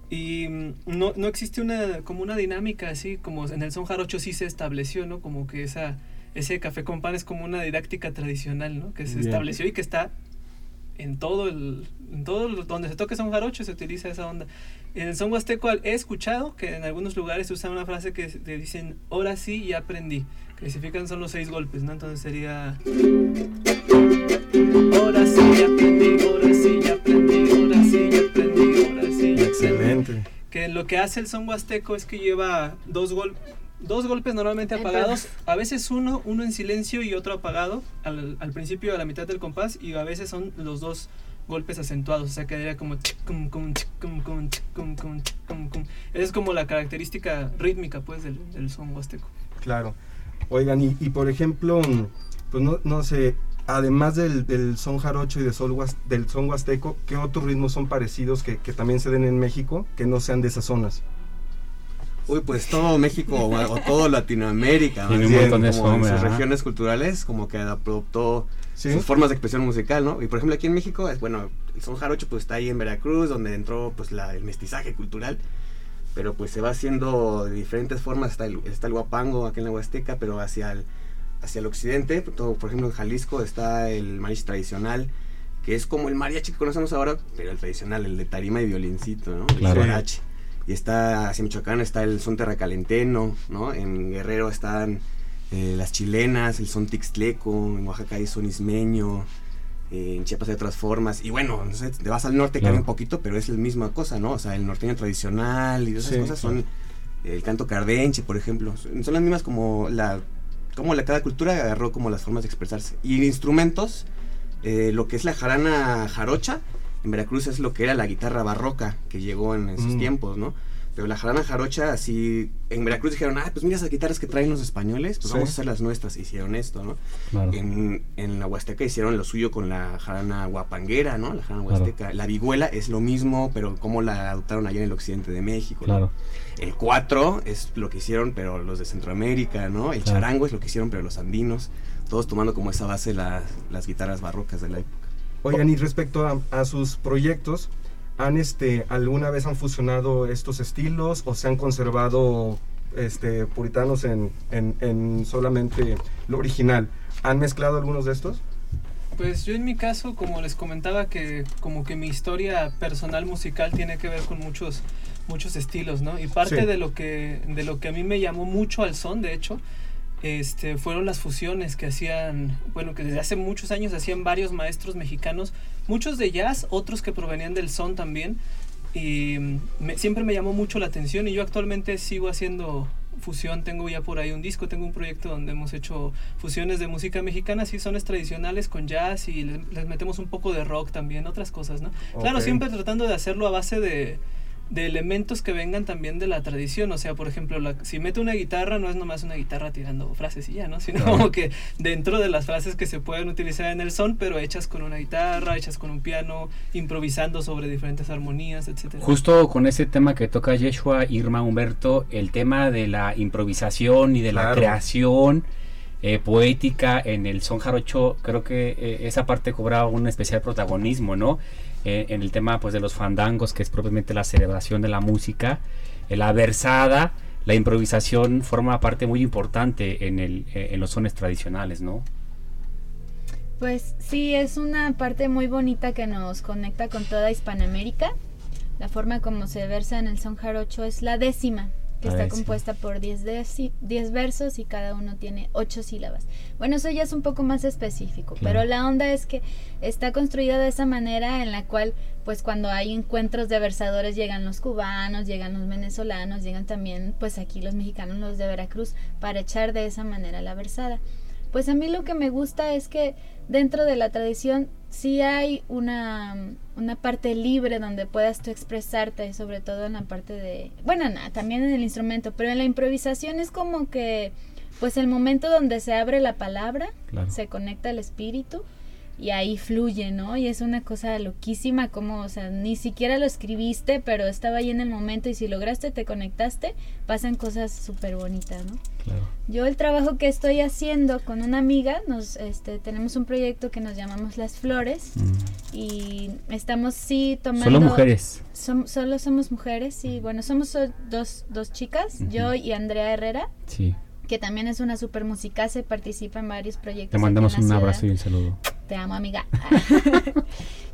Y mm, no, no existe una como una dinámica así como en el son jarocho sí se estableció, ¿no? Como que esa ese café con pan es como una didáctica tradicional, ¿no? Que se Bien. estableció y que está en todo el en todo lo- donde se toque son jarocho se utiliza esa onda. En el son huasteco he escuchado que en algunos lugares se usa una frase que te dicen ahora sí ya aprendí, que significan son los seis golpes, ¿no? Entonces sería ahora sí ya aprendí, ahora sí ya aprendí, ahora sí ya aprendí, ahora sí ya aprendí Excelente. que lo que hace el son huasteco es que lleva dos gol dos golpes normalmente apagados, a veces uno, uno en silencio y otro apagado al, al principio a la mitad del compás y a veces son los dos golpes acentuados, o sea quedaría como es como la característica rítmica pues del, del son huasteco. Claro. Oigan, y, y por ejemplo, pues no, no sé, además del, del son jarocho y de sol huas- del son huasteco, ¿qué otros ritmos son parecidos que, que también se den en México que no sean de esas zonas? Uy, pues todo México o, o todo Latinoamérica, bien, como son, en sus regiones culturales, como que adoptó ¿Sí? sus formas de expresión musical, ¿no? Y por ejemplo aquí en México, es bueno, el son jarocho pues está ahí en Veracruz, donde entró pues la, el mestizaje cultural, pero pues se va haciendo de diferentes formas, está el, está el guapango aquí en la Huasteca, pero hacia el, hacia el occidente, todo, por ejemplo en Jalisco está el mariachi tradicional, que es como el mariachi que conocemos ahora, pero el tradicional, el de tarima y violincito, ¿no? El Claro. Y está hacia Michoacán está el son terracalenteno, ¿no? En Guerrero están eh, las chilenas, el son tixtleco, en Oaxaca hay son ismeño, eh, en Chiapas hay otras formas. Y bueno, no sé, te vas al norte, Claro. cambia un poquito, pero es la misma cosa, ¿no? O sea, el norteño tradicional y esas Sí, cosas son el canto cardenche, por ejemplo. Son son las mismas como la como la cada cultura agarró como las formas de expresarse. Y instrumentos, eh, lo que es la jarana jarocha, en Veracruz es lo que era la guitarra barroca que llegó en esos Mm. tiempos, ¿no? Pero la jarana jarocha, así, en Veracruz dijeron, ah, pues mira esas guitarras que traen los españoles, pues Sí. vamos a hacer las nuestras. Hicieron esto, ¿no? Claro. En, en la Huasteca hicieron lo suyo con la jarana guapanguera, ¿no? La jarana Claro. huasteca. La vihuela es lo mismo, pero cómo la adoptaron allá en el occidente de México. ¿no? Claro. El cuatro es lo que hicieron, pero los de Centroamérica, ¿no? El charango es lo que hicieron, pero los andinos. Todos tomando como esa base la- las guitarras barrocas de la época. Oigan, y respecto a, a sus proyectos, ¿han este, alguna vez han fusionado estos estilos o se han conservado este, puritanos en, en- en solamente lo original? ¿Han mezclado algunos de estos? Pues yo en mi caso, como les comentaba, que como que mi historia personal musical tiene que ver con muchos muchos estilos, ¿no? Y parte Sí. de lo que de lo que a mí me llamó mucho al son, de hecho, este fueron las fusiones que hacían, bueno, que desde hace muchos años hacían varios maestros mexicanos, muchos de jazz, otros que provenían del son también. y me, siempre me llamó mucho la atención y yo actualmente sigo haciendo fusión, tengo ya por ahí un disco, tengo un proyecto donde hemos hecho fusiones de música mexicana, sí son tradicionales con jazz y les, les metemos un poco de rock también, otras cosas, ¿no? Claro, siempre tratando de hacerlo a base de, de elementos que vengan también de la tradición, o sea, por ejemplo, la- si meto una guitarra no es nomás una guitarra tirando frases y ya, ¿no? Sino Claro. como que dentro de las frases que se pueden utilizar en el son, pero hechas con una guitarra, hechas con un piano, improvisando sobre diferentes armonías, etcétera. Justo con ese tema que toca Yeshua, Irma, Humberto, el tema de la improvisación y de la creación eh, poética en el son jarocho, creo que eh, esa parte cobra un especial protagonismo, ¿no? Eh, en el tema pues de los fandangos, que es propiamente la celebración de la música, eh, la versada, la improvisación forma parte muy importante en, el, eh, en los sones tradicionales, ¿no? Pues sí, es una parte muy bonita que nos conecta con toda Hispanoamérica. La forma como se versa en el son jarocho es la décima, que está compuesta por 10 deci- 10 versos y cada uno tiene 8 sílabas. Bueno, eso ya es un poco más específico, Claro. pero la onda es que está construida de esa manera en la cual, pues cuando hay encuentros de versadores llegan los cubanos, llegan los venezolanos, llegan también, pues aquí los mexicanos, los de Veracruz, para echar de esa manera la versada. Pues a mí lo que me gusta es que dentro de la tradición sí hay una, una parte libre donde puedas tú expresarte, sobre todo en la parte de, bueno, también en el instrumento, pero en la improvisación es como que, pues el momento donde se abre la palabra, Claro. se conecta el espíritu y ahí fluye, ¿no? Y es una cosa loquísima como, o sea, ni siquiera lo escribiste, pero estaba ahí en el momento y si lograste, te conectaste, pasan cosas súper bonitas, ¿no? Claro. Yo el trabajo que estoy haciendo con una amiga, nos, este, tenemos un proyecto que nos llamamos Las Flores y estamos sí tomando... Solo mujeres. Som- solo somos mujeres, sí. Bueno, somos so- dos, dos chicas, yo y Andrea Herrera, Sí. que también es una super musicaza y participa en varios proyectos. Aquí mandamos un ciudad. abrazo y un saludo. Te amo, amiga.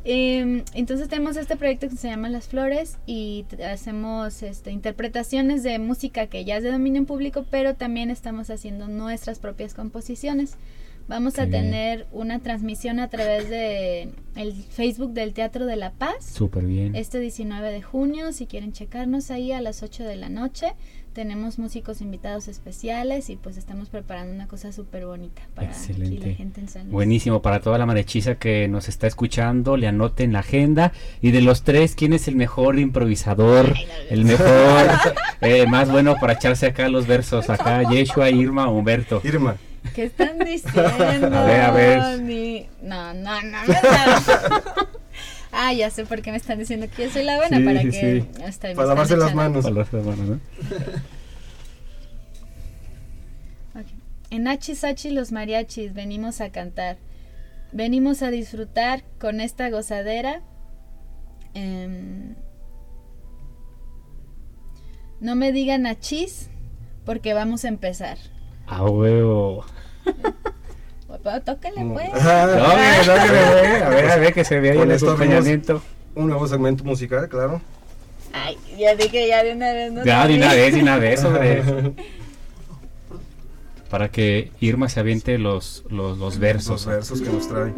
Em, entonces tenemos este proyecto que se llama Las Flores y hacemos este, interpretaciones de música que ya es de dominio público, pero también estamos haciendo nuestras propias composiciones. Vamos Qué a bien. tener una transmisión a través de el Facebook del Teatro de la Paz. Súper bien. Este 19 de junio, si quieren checarnos ahí a las 8 de la noche, tenemos músicos invitados especiales y pues estamos preparando una cosa súper bonita para aquí la Excelente. gente en San Luis. Buenísimo, para toda la marechiza que nos está escuchando, le anoten la agenda. Y de los tres, ¿quién es el mejor improvisador? el mejor, eh, más bueno para echarse acá los versos. Acá, Yeshua, Irma, Humberto. Irma. ¿Qué están diciendo? A ver, a ver. Ni- No, no, no. da- ah, ya sé por qué me están diciendo que yo soy la buena Sí, para sí, que sí. hasta Para lavarse las manos. Para las manos, ¿no? En Hachisachi los mariachis venimos a cantar. Venimos a disfrutar con esta gozadera. Em, no me digan achis porque vamos a empezar. A huevo. Pues, Tócale pues. Ah, No, mire, no, güey. A ver, a ver que se vea ahí el acompañamiento. Un nuevo segmento musical, claro. Ay, ya dije ya de una vez. ¿no? Ya, de una vez, de una vez, hombre. Para que Irma se aviente los, los, los versos. Los versos que nos trae.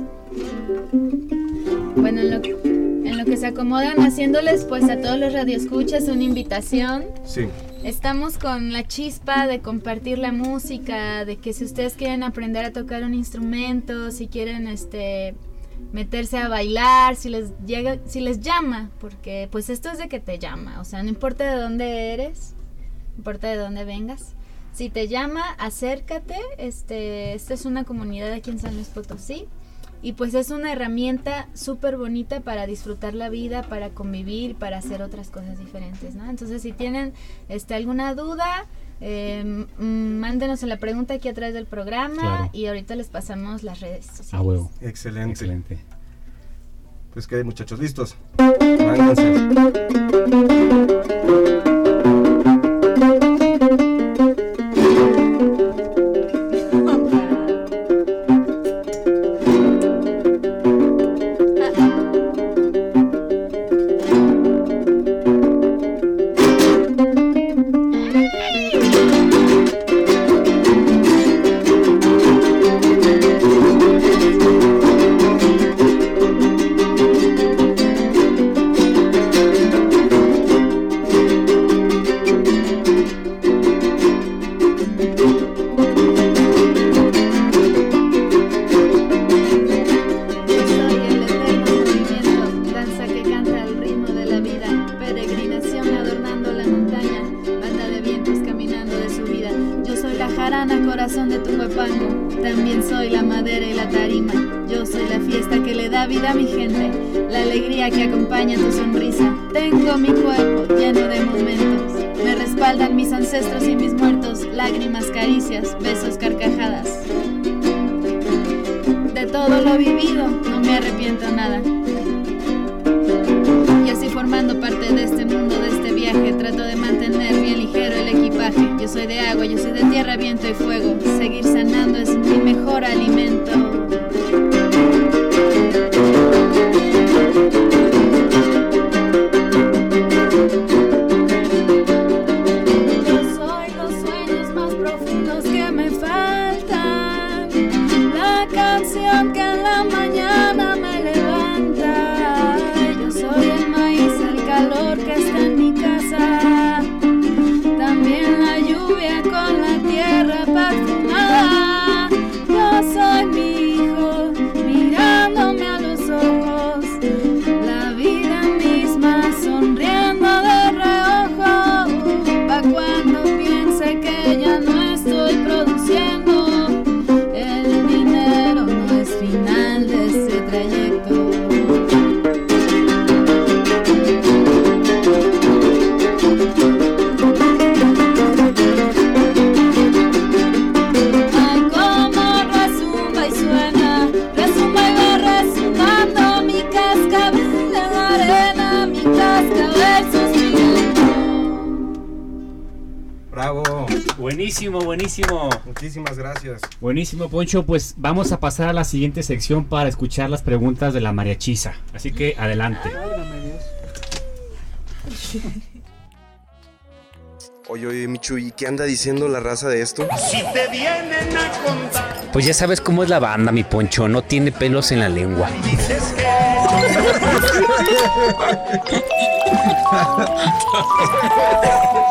Bueno, en lo, que, en lo que se acomodan haciéndoles pues a todos los radioescuchas una invitación. Sí. Estamos con la chispa de compartir la música, de que si ustedes quieren aprender a tocar un instrumento, si quieren este meterse a bailar, si les llega, si les llama, porque pues esto es de que te llama, o sea, no importa de dónde eres, no importa de dónde vengas. Si te llama, acércate. Este, esta es una comunidad aquí en San Luis Potosí. Y pues es una herramienta súper bonita para disfrutar la vida, para convivir, para hacer otras cosas diferentes, ¿no? Entonces, si tienen este, alguna duda, eh, m- mándenos en la pregunta aquí a través del programa Claro. y ahorita les pasamos las redes sociales. A huevo. Excelente. Excelente. Pues que muchachos, listos. Mánganse. Buenísimo, Poncho. Pues vamos a pasar a la siguiente sección para escuchar las preguntas de la mariachisa. Así que adelante. Oye, oye, Michu, ¿y qué anda diciendo la raza de esto? Si te vienen a contar, Pues ya sabes cómo es la banda, mi Poncho. No tiene pelos en la lengua. dices que.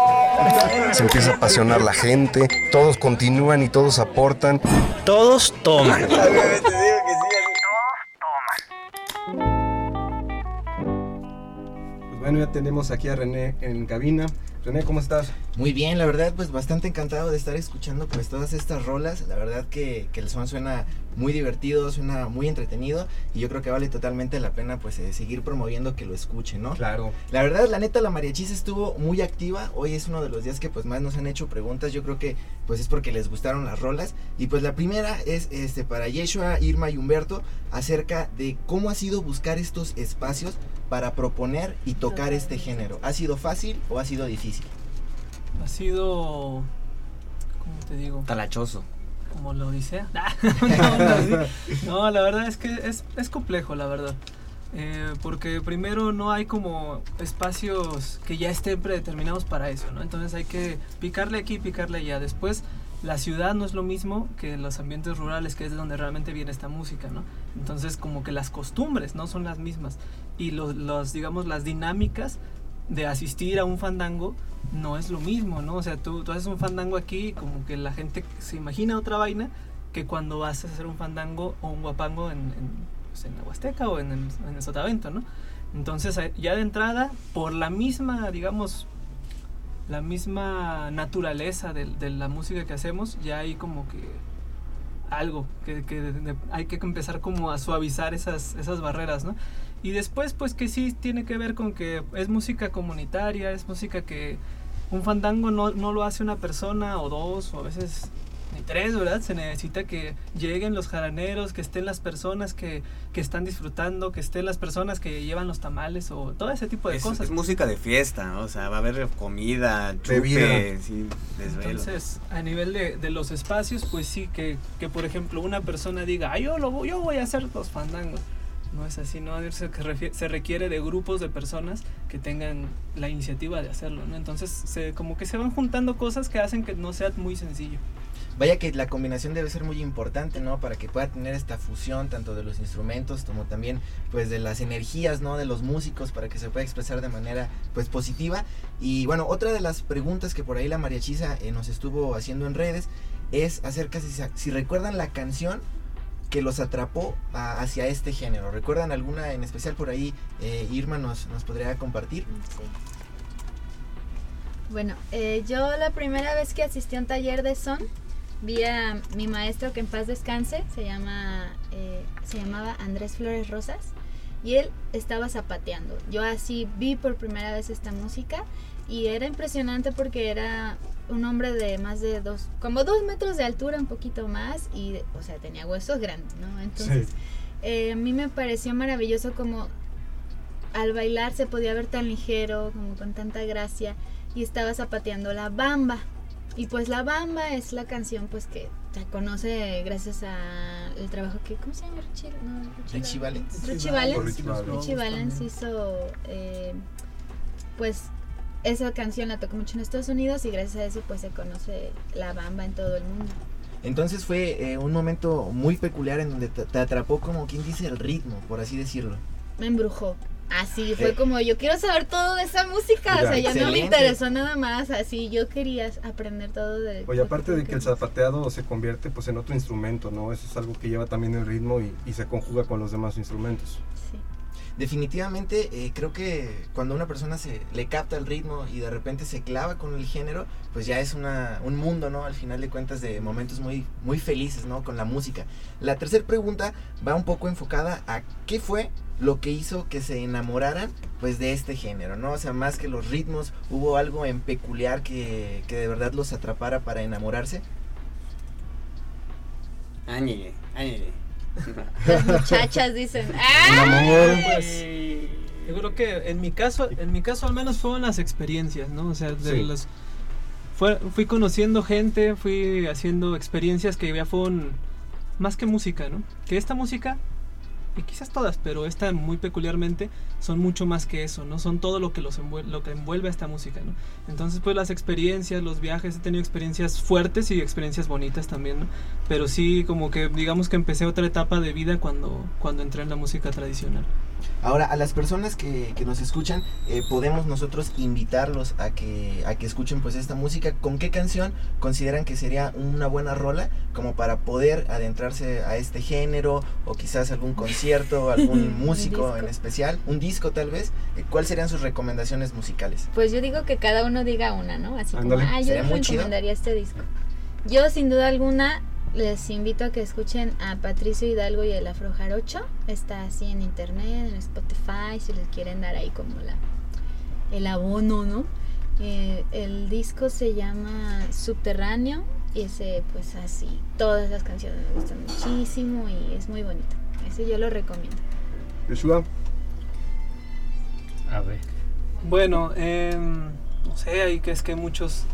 Se empieza a apasionar la gente, todos continúan y todos aportan. Todos toman. Pues bueno, ya tenemos aquí a René en cabina. René, ¿cómo estás? Muy bien, la verdad, pues bastante encantado de estar escuchando pues todas estas rolas. La verdad que, que el son suena muy divertido, suena muy entretenido y yo creo que vale totalmente la pena pues eh, seguir promoviendo que lo escuchen, ¿no? Claro. La verdad, la neta, la mariachis estuvo muy activa. Hoy es uno de los días que pues más nos han hecho preguntas. Yo creo que pues es porque les gustaron las rolas. Y pues la primera es este para Yeshua, Irma y Humberto acerca de cómo ha sido buscar estos espacios para proponer y tocar este género. ¿Ha sido fácil o ha sido difícil? Ha sido. ¿Cómo te digo? Talachoso. Como lo dice. no, la verdad es que es, es complejo, la verdad. Eh, porque primero no hay como espacios que ya estén predeterminados para eso, ¿no? Entonces hay que picarle aquí, picarle allá. Después, la ciudad no es lo mismo que los ambientes rurales, que es de donde realmente viene esta música, ¿no? Entonces como que las costumbres no son las mismas. Y los, los digamos, las dinámicas de asistir a un fandango no es lo mismo, ¿no? O sea, tú, tú haces un fandango aquí, como que la gente se imagina otra vaina que cuando vas a hacer un fandango o un guapango en, en, pues, en la Huasteca o en el, en Sotavento, ¿no? Entonces, eh, ya de entrada, por la misma, digamos, la misma naturaleza de, la música que hacemos, ya hay como que algo que, hay que empezar como a suavizar esas, esas barreras, ¿no? Y después, pues que sí tiene que ver con que es música comunitaria, es música que un fandango no, no lo hace una persona o dos o a veces ni tres, ¿verdad? Se necesita que lleguen los jaraneros, que estén las personas que, que están disfrutando, que estén las personas que llevan los tamales o todo ese tipo de Es, cosas. es música de fiesta, ¿no? o sea, va a haber comida, Bebida. chupe, sí, desvelo. Entonces, a nivel de, de los espacios, pues sí, que, que por ejemplo una persona diga, "Ay, yo, lo, voy- yo voy a hacer los fandangos. No es así, ¿no? Se, se requiere de grupos de personas que tengan la iniciativa de hacerlo, ¿no? Entonces, como que se van juntando cosas que hacen que no sea muy sencillo. Vaya que la combinación debe ser muy importante, ¿no? Para que pueda tener esta fusión tanto de los instrumentos como también pues de las energías, ¿no? De los músicos para que se pueda expresar de manera pues positiva. Y bueno, otra de las preguntas que por ahí la mariachisa eh, nos estuvo haciendo en redes es acerca si, si recuerdan la canción que los atrapó hacia este género. ¿Recuerdan alguna en especial por ahí? eh, Irma nos, nos podría compartir. Bueno, eh, yo la primera vez que asistí a un taller de son vi a mi maestro que en paz descanse, se llama eh, se llamaba Andrés Flores Rosas y él estaba zapateando. Yo así vi por primera vez esta música y era impresionante porque era un hombre de más de dos, como dos metros de altura, un poquito más y, o sea, tenía huesos grandes, ¿no? Entonces, eh, a mí me pareció maravilloso como al bailar se podía ver tan ligero, como con tanta gracia y estaba zapateando la bamba. Y pues la bamba es la canción pues que se conoce gracias al trabajo que, ¿cómo se llama? Richie, no, Richie, Valens. Richie Valens. Richie Valens hizo eh, pues esa canción la tocó mucho en Estados Unidos y gracias a eso pues se conoce la bamba en todo el mundo. Entonces fue eh, un momento muy peculiar en donde te, atrapó como quien dice el ritmo, por así decirlo. Me embrujó. Así fue como yo quiero saber todo de esa música, o sea, ya no me interesó nada más, así yo quería aprender todo de Oye, aparte de que el zapateado se convierte pues en otro instrumento, ¿no? Eso es algo que lleva también el ritmo y, y se conjuga con los demás instrumentos. Sí definitivamente eh, creo que cuando una persona se le capta el ritmo y de repente se clava con el género, pues ya es una, un mundo, ¿no? Al final de cuentas de momentos muy, muy felices, ¿no? Con la música. La tercera pregunta va un poco enfocada a qué fue lo que hizo que se enamoraran pues de este género, ¿no? O sea, más que los ritmos, hubo algo en peculiar que, que de verdad los atrapara para enamorarse. Áñele, áñele. Las muchachas dicen, ¡Ah! Pues, yo creo que en mi caso, en mi caso al menos fueron las experiencias, ¿no? O sea, de los fui conociendo gente, fui haciendo experiencias que ya fueron más que música, ¿no? Que esta música quizás todas, pero esta muy peculiarmente son mucho más que eso, ¿no? Son todo lo que envuelve, lo que envuelve a esta música, ¿no? Entonces, pues las experiencias, los viajes, he tenido experiencias fuertes y experiencias bonitas también. Pero sí, como que digamos que empecé otra etapa de vida cuando, cuando entré en la música tradicional. Ahora, a las personas que, que nos escuchan, eh, podemos nosotros invitarlos a que, a que escuchen pues esta música. ¿Con qué canción consideran que sería una buena rola como para poder adentrarse a este género o quizás algún concierto, algún músico en especial, un disco tal vez? Eh, ¿Cuáles serían sus recomendaciones musicales? Pues yo digo que cada uno diga una, ¿no? Así como, ah, yo recomendaría este disco. Yo sin duda alguna les invito a que escuchen a Patricio Hidalgo y el Afro Jarocho. Está así en internet, en Spotify, si les quieren dar ahí como la el abono, ¿no? Eh, el disco se llama Subterráneo y ese pues así, todas las canciones me gustan muchísimo y es muy bonito. Ese yo lo recomiendo. Yeshua. A ver. Bueno, em, no sé, hay que es que muchos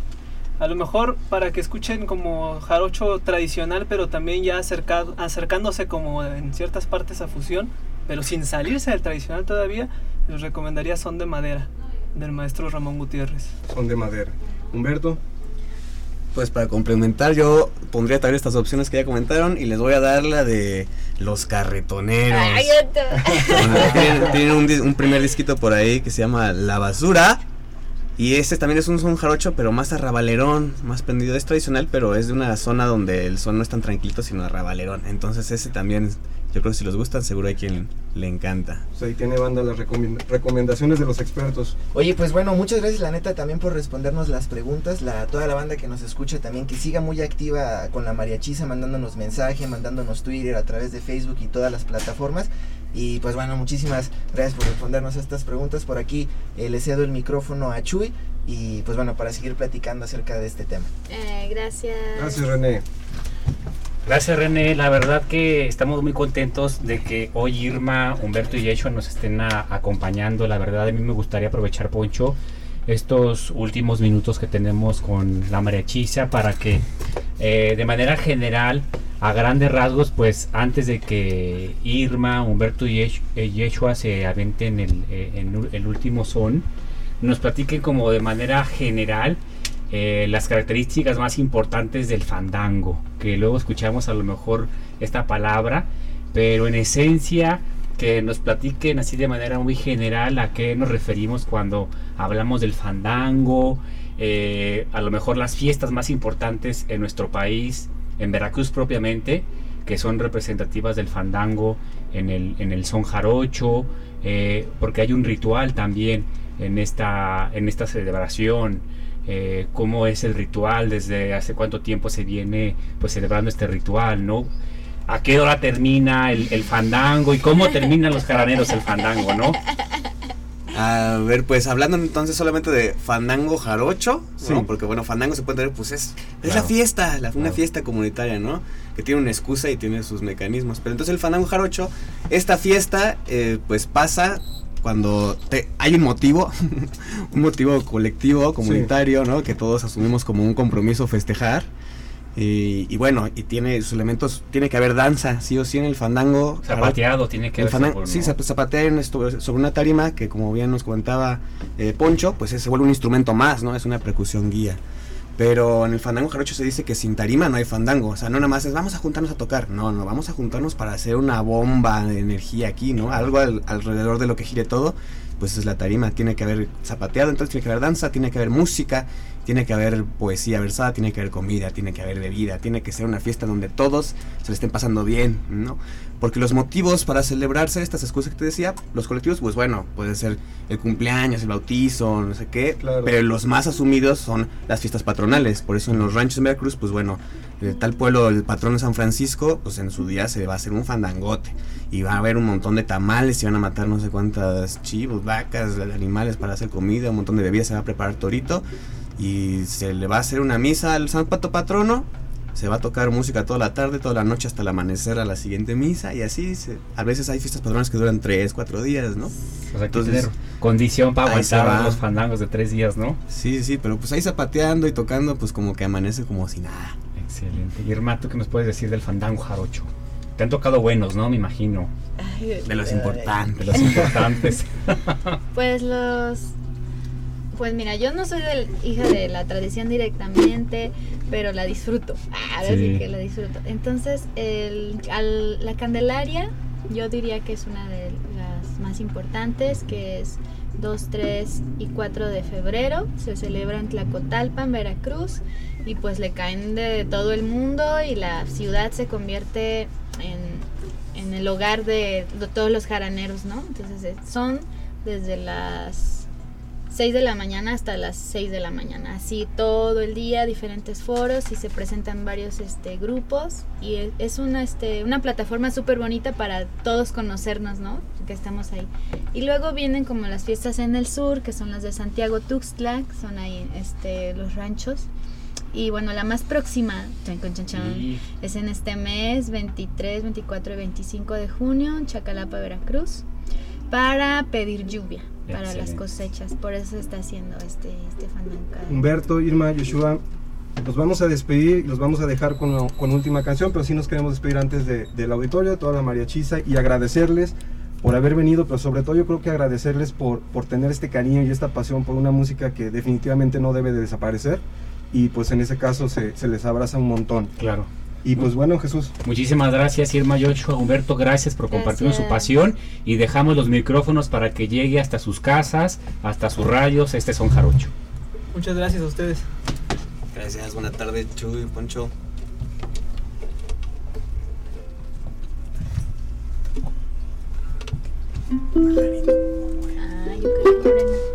a lo mejor para que escuchen como jarocho tradicional, pero también ya acercado, acercándose como en ciertas partes a fusión, pero sin salirse del tradicional todavía, les recomendaría Son de Madera, del maestro Ramón Gutiérrez. Son de Madera. Humberto. Pues para complementar yo pondría también estas opciones que ya comentaron y les voy a dar la de Los Carretoneros. tienen, un, un primer disquito por ahí que se llama La Basura y este también es un son jarocho, pero más arrabalerón, más prendido. Es tradicional, pero es de una zona donde el son no es tan tranquilo, sino arrabalerón. Entonces ese también, yo creo que si los gustan, seguro hay quien le encanta. Pues ahí tiene banda las recomendaciones de los expertos. Oye, pues bueno, muchas gracias la neta también por respondernos las preguntas. La, toda la banda que nos escucha también, que siga muy activa con la mariachisa, mandándonos mensaje, mandándonos Twitter a través de Facebook y todas las plataformas. Y pues bueno, muchísimas gracias por respondernos estas preguntas. Por aquí eh, le cedo el micrófono a Chuy y pues bueno, para seguir platicando acerca de este tema. Eh, gracias. Gracias René. Gracias René, la verdad que estamos muy contentos de que hoy Irma, Humberto y Yeshua nos estén acompañando. La verdad a mí me gustaría aprovechar Poncho estos últimos minutos que tenemos con la mariachisa para que eh, de manera general a grandes rasgos, pues antes de que Irma, Humberto y eh, Yeshua se aventen el, eh, en el último son, nos platiquen como de manera general las características más importantes del fandango, que luego escuchamos a lo mejor esta palabra, pero en esencia que nos platiquen así de manera muy general a qué nos referimos cuando hablamos del fandango, a lo mejor las fiestas más importantes en nuestro país, en Veracruz propiamente, que son representativas del fandango en el, en el son jarocho, eh, porque hay un ritual también en esta, en esta celebración. eh, cómo es el ritual, desde hace cuánto tiempo se viene pues celebrando este ritual, ¿no? ¿A qué hora termina el, el fandango y cómo terminan los jaraneros el fandango, ¿no? A ver, pues hablando entonces solamente de fandango jarocho, ¿no? Sí. porque bueno, fandango se puede entender, pues es, es Claro. la fiesta, la- una Claro. fiesta comunitaria, ¿no? Que tiene una excusa y tiene sus mecanismos. Pero entonces el fandango jarocho, esta fiesta, eh, pues pasa cuando te- hay un motivo, un motivo colectivo, comunitario, ¿no? Que todos asumimos como un compromiso festejar. Y, y bueno, y tiene sus elementos, tiene que haber danza, sí o sí en el fandango. Zapateado tiene que ver fandango- sí, ¿no? zap- zapatear sobre una tarima que como bien nos comentaba eh, Poncho, pues se vuelve un instrumento más, ¿no? Es una percusión guía. Pero en el fandango jarocho se dice que sin tarima no hay fandango. O sea, no nada más es vamos a juntarnos a tocar. No, no, vamos a juntarnos para hacer una bomba de energía aquí, ¿no? Algo al- alrededor de lo que gire todo. Pues es la tarima. Tiene que haber zapateado, entonces tiene que haber danza, tiene que haber música, tiene que haber poesía versada, tiene que haber comida, tiene que haber bebida, tiene que ser una fiesta donde todos se le estén pasando bien, ¿no? Porque los motivos para celebrarse estas excusas que te decía, los colectivos, pues bueno, puede ser el cumpleaños, el bautizo, no sé qué, pero los más asumidos son las fiestas patronales. Por eso en los ranchos en Veracruz, pues bueno, el tal pueblo, el patrón de San Francisco, pues en su día se va a hacer un fandangote. Y va a haber un montón de tamales, y van a matar no sé cuántas chivos, vacas, animales para hacer comida, un montón de bebidas, se va a preparar torito. Y se le va a hacer una misa al San Pato Patrono. Se va a tocar música toda la tarde, toda la noche hasta el amanecer a la siguiente misa. Y así, se- a veces hay fiestas patronas que duran 3, 4 días, ¿no? O que tener condición para aguantar los fandangos de tres días, ¿no? Sí, sí, pero pues ahí zapateando y tocando, pues como que amanece como si nada. Excelente. Irma, ¿tú qué nos puedes decir del fandango jarocho? Te han tocado buenos, ¿no? Me imagino. De los importantes. De los importantes. Pues los... Pues mira, yo no soy del, hija de la tradición directamente, pero la disfruto. Ah, ahora sí Sí. que la disfruto. Entonces, el, al- la Candelaria, yo diría que es una de las más importantes, que es 2, 3 y 4 de febrero. Se celebra en Tlacotalpan, Veracruz, y pues le caen de todo el mundo y la ciudad se convierte en, en el hogar de, de todos los jaraneros, ¿no? Entonces eh, son desde las 6 de la mañana hasta las 6 de la mañana, así todo el día, diferentes foros y se presentan varios este, grupos y es una, este, una plataforma súper bonita para todos conocernos, ¿no? Que estamos ahí. Y luego vienen como las fiestas en el sur, que son las de Santiago Tuxtla, que son ahí este, los ranchos. Y bueno, la más próxima chan, chan, chan, chan, Sí. es en este mes, 23, 24 y 25 de junio, en Chacalapa, Veracruz, para pedir lluvia para las cosechas. Por eso se está haciendo este, este fandango. Humberto, Irma, Yoshua, los vamos a despedir y los vamos a dejar con, con última canción, pero sí nos queremos despedir antes de, del auditorio, de toda la mariachiza y agradecerles por haber venido, pero sobre todo yo creo que agradecerles por, por tener este cariño y esta pasión por una música que definitivamente no debe de desaparecer y pues en ese caso se, se les abraza un montón. Claro. Y pues bueno, Jesús. Muchísimas gracias, Irma Yocho. Humberto, gracias por compartirnos su pasión y dejamos los micrófonos para que llegue hasta sus casas, hasta sus radios. Este son Jarocho. Muchas gracias a ustedes. Gracias, buena tarde, Chuy, Poncho. Ah, yo creo que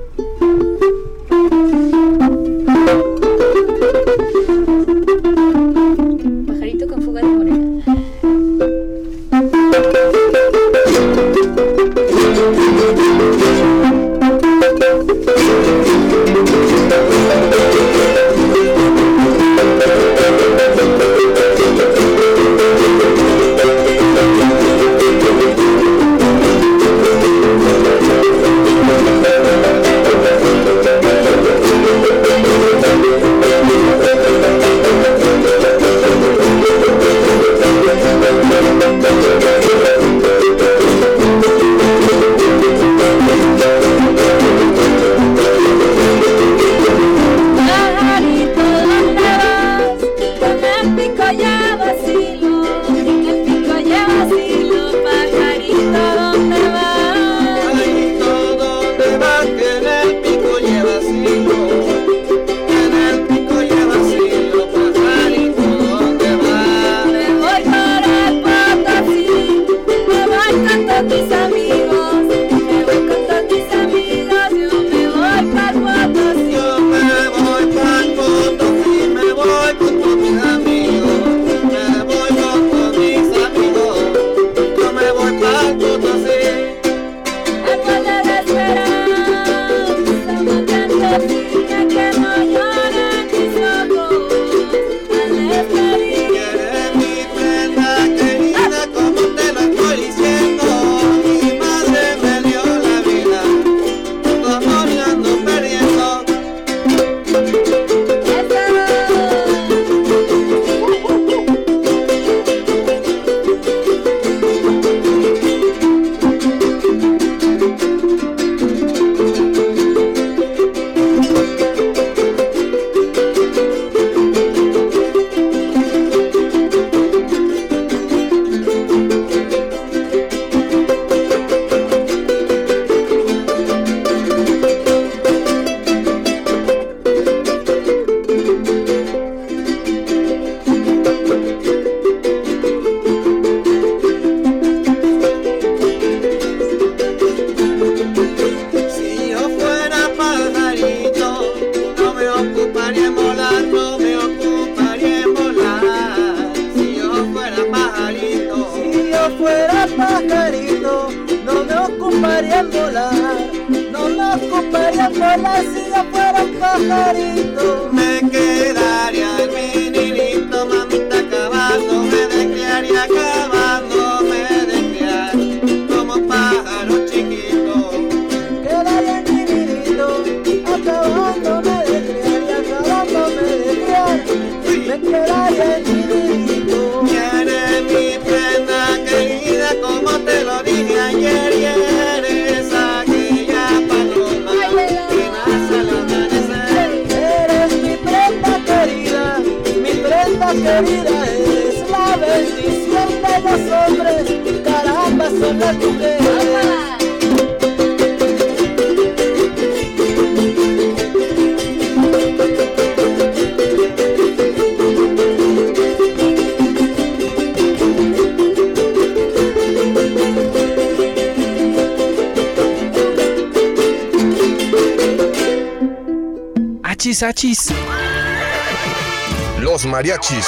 Thank you. Achis, achis. Los mariachis.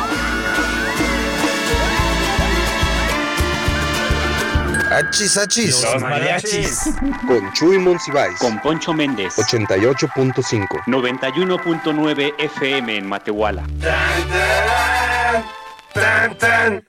Achis, achis. Los mariachis. Con Chuy Monsiváis. Con Poncho Méndez. 88.5. 91.9 FM en Matehuala. Tan, tan, tan, tan.